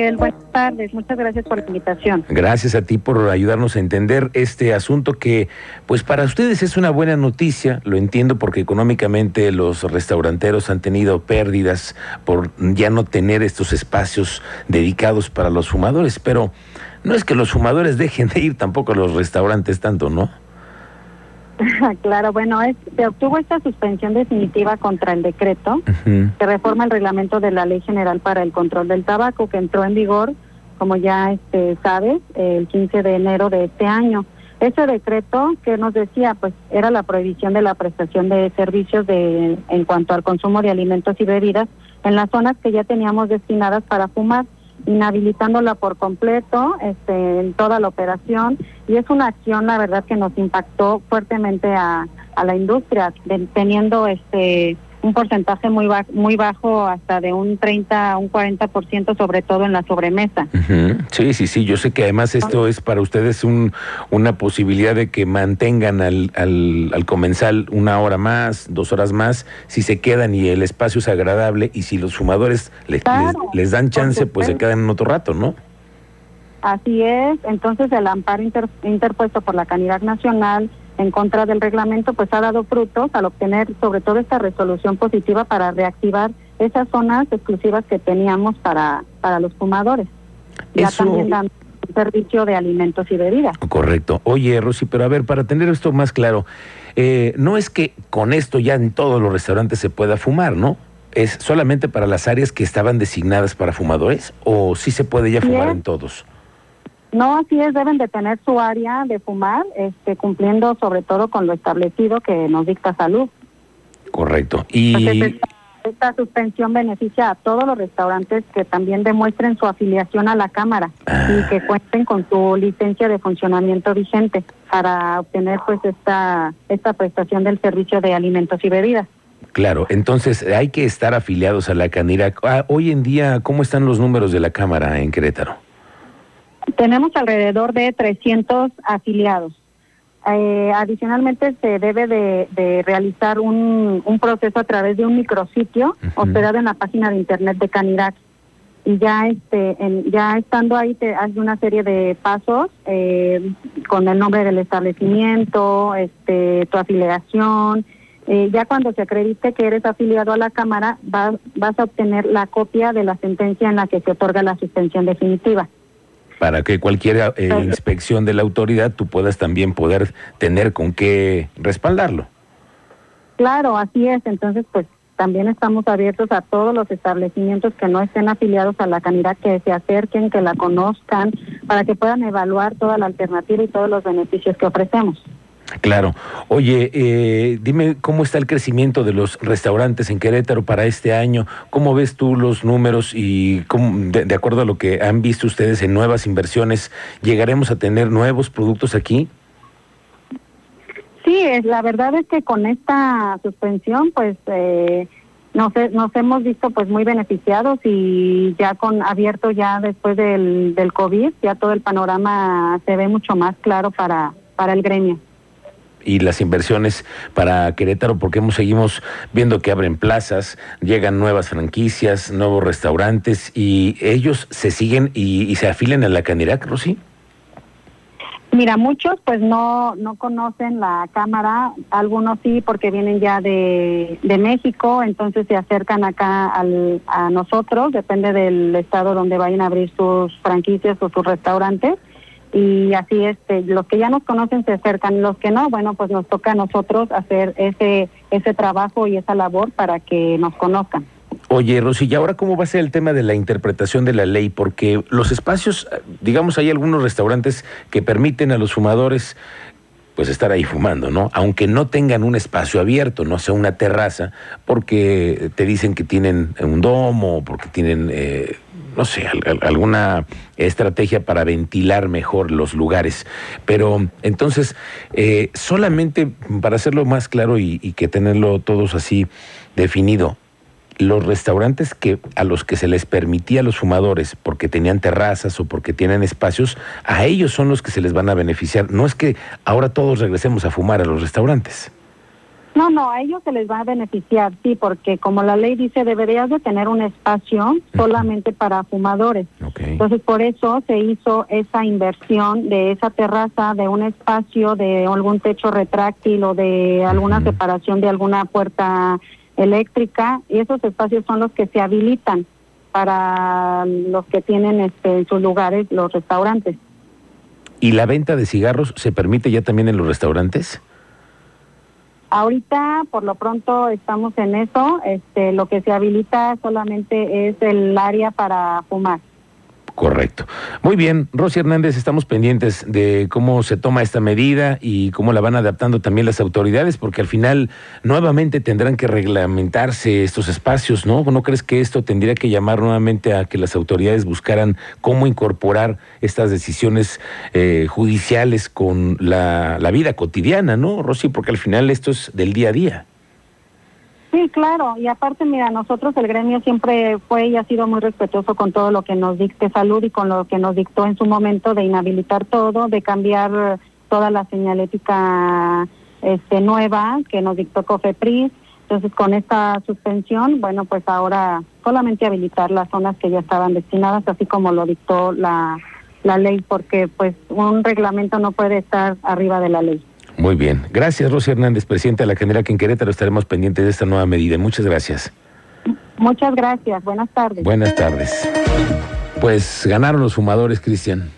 Buenas tardes. Muchas gracias por la invitación. Gracias a ti por ayudarnos a entender este asunto que, pues para ustedes es una buena noticia. Lo entiendo porque económicamente los restauranteros han tenido pérdidas por ya no tener estos espacios dedicados para los fumadores. Pero no es que los fumadores dejen de ir tampoco a los restaurantes tanto, ¿no? Claro, bueno, es, se obtuvo esta suspensión definitiva contra el decreto que reforma el reglamento de la Ley General para el Control del Tabaco, que entró en vigor, como ya este, sabes, el 15 de enero de este año. Ese decreto que nos decía, pues, era la prohibición de la prestación de servicios de, en cuanto al consumo de alimentos y bebidas en las zonas que ya teníamos destinadas para fumar inhabilitándola por completo este, en toda la operación. Y es una acción la verdad que nos impactó fuertemente a, a la industria teniendo este un porcentaje muy bajo, muy bajo hasta de un 30 a un 40% sobre todo en la sobremesa. Sí, sí, sí, yo sé que además esto es para ustedes un, una posibilidad de que mantengan al, al, al, comensal una hora más, dos horas más, si se quedan y el espacio es agradable y si los fumadores les, les, dan chance, pues se quedan en otro rato, ¿no? Así es, entonces el amparo interpuesto por la Canidad Nacional en contra del reglamento, pues ha dado frutos al obtener sobre todo esta resolución positiva para reactivar esas zonas exclusivas que teníamos para, para los fumadores. Ya también dan servicio de alimentos y bebidas. Correcto. Oye, Rosy, pero a ver, para tener esto más claro, eh, no es que con esto ya en todos los restaurantes se pueda fumar, ¿no? ¿Es solamente para las áreas que estaban designadas para fumadores o sí se puede ya fumar en todos? No, así es, deben de tener su área de fumar, este, cumpliendo sobre todo con lo establecido que nos dicta salud. Correcto. Y esta, suspensión beneficia a todos los restaurantes que también demuestren su afiliación a la Cámara y ah. que cuenten con su licencia de funcionamiento vigente para obtener pues esta, esta prestación del servicio de alimentos y bebidas. Claro, entonces hay que estar afiliados a la Canira. Ah, hoy en día, ¿cómo están los números de la Cámara en Querétaro? Tenemos alrededor de 300 afiliados. Eh, adicionalmente se debe de, realizar un, proceso a través de un micrositio hospedado en la página de internet de Canirac. Y ya este ya estando ahí te hace una serie de pasos eh, con el nombre del establecimiento este tu afiliación. Eh, ya cuando se acredite que eres afiliado a la cámara vas vas a obtener la copia de la sentencia en la que se otorga la suspensión definitiva para que cualquier eh, inspección de la autoridad tú puedas también poder tener con qué respaldarlo. Claro, así es. Entonces, pues también estamos abiertos a todos los establecimientos que no estén afiliados a la canidad, que se acerquen, que la conozcan, para que puedan evaluar toda la alternativa y todos los beneficios que ofrecemos. Claro. Oye, eh, dime cómo está el crecimiento de los restaurantes en Querétaro para este año. ¿Cómo ves tú los números y cómo, de, acuerdo a lo que han visto ustedes en nuevas inversiones, llegaremos a tener nuevos productos aquí? Sí, la verdad es que con esta suspensión, pues eh, nos, nos hemos visto pues muy beneficiados y ya con abierto ya después del, del COVID, ya todo el panorama se ve mucho más claro para, para el gremio y las inversiones para Querétaro, porque hemos seguimos viendo que abren plazas, llegan nuevas franquicias, nuevos restaurantes y ellos se siguen y, se afilen a la Canirac, Rosy. Mira, muchos pues no no conocen la cámara, algunos sí porque vienen ya de, de México, entonces se acercan acá al, a nosotros, depende del estado donde vayan a abrir sus franquicias o sus restaurantes y así este los que ya nos conocen se acercan los que no bueno pues nos toca a nosotros hacer ese ese trabajo y esa labor para que nos conozcan Oye, Rosy, ¿y ahora cómo va a ser el tema de la interpretación de la ley? Porque los espacios, digamos, hay algunos restaurantes que permiten a los fumadores pues estar ahí fumando, ¿no? Aunque no tengan un espacio abierto, no sea una terraza, porque te dicen que tienen un domo, porque tienen eh, no sé, alguna estrategia para ventilar mejor los lugares. Pero entonces, eh, solamente para hacerlo más claro y, que tenerlo todos así definido, los restaurantes que a los que se les permitía a los fumadores porque tenían terrazas o porque tienen espacios, a ellos son los que se les van a beneficiar. No es que ahora todos regresemos a fumar a los restaurantes. No, no, a ellos se les va a beneficiar, sí, porque como la ley dice, deberías de tener un espacio solamente para fumadores. Entonces, por eso se hizo esa inversión de esa terraza, de un espacio, de algún techo retráctil o de alguna separación de alguna puerta eléctrica, y esos espacios son los que se habilitan para los que tienen este, en sus lugares los restaurantes. ¿Y la venta de cigarros se permite ya también en los restaurantes? Ahorita, por lo pronto, estamos en eso. Este, lo que se habilita solamente es el área para fumar. Correcto. Muy bien, Rosy Hernández, estamos pendientes de cómo se toma esta medida y cómo la van adaptando también las autoridades, porque al final nuevamente tendrán que reglamentarse estos espacios, ¿no? ¿No crees que esto tendría que llamar nuevamente a que las autoridades buscaran cómo incorporar estas decisiones eh, judiciales con la, la vida cotidiana, ¿no, Rosy? Porque al final esto es del día a día. Sí, claro, y aparte, mira, nosotros el gremio siempre fue y ha sido muy respetuoso con todo lo que nos dicte salud y con lo que nos dictó en su momento de inhabilitar todo, de cambiar toda la señalética este, nueva que nos dictó COFEPRIS. Entonces, con esta suspensión, bueno, pues ahora solamente habilitar las zonas que ya estaban destinadas, así como lo dictó la, la ley, porque pues un reglamento no puede estar arriba de la ley. Muy bien. Gracias, Rosy Hernández, presidenta de la General que en Querétaro. Estaremos pendientes de esta nueva medida. Muchas gracias. Muchas gracias. Buenas tardes. Buenas tardes. Pues ganaron los fumadores, Cristian.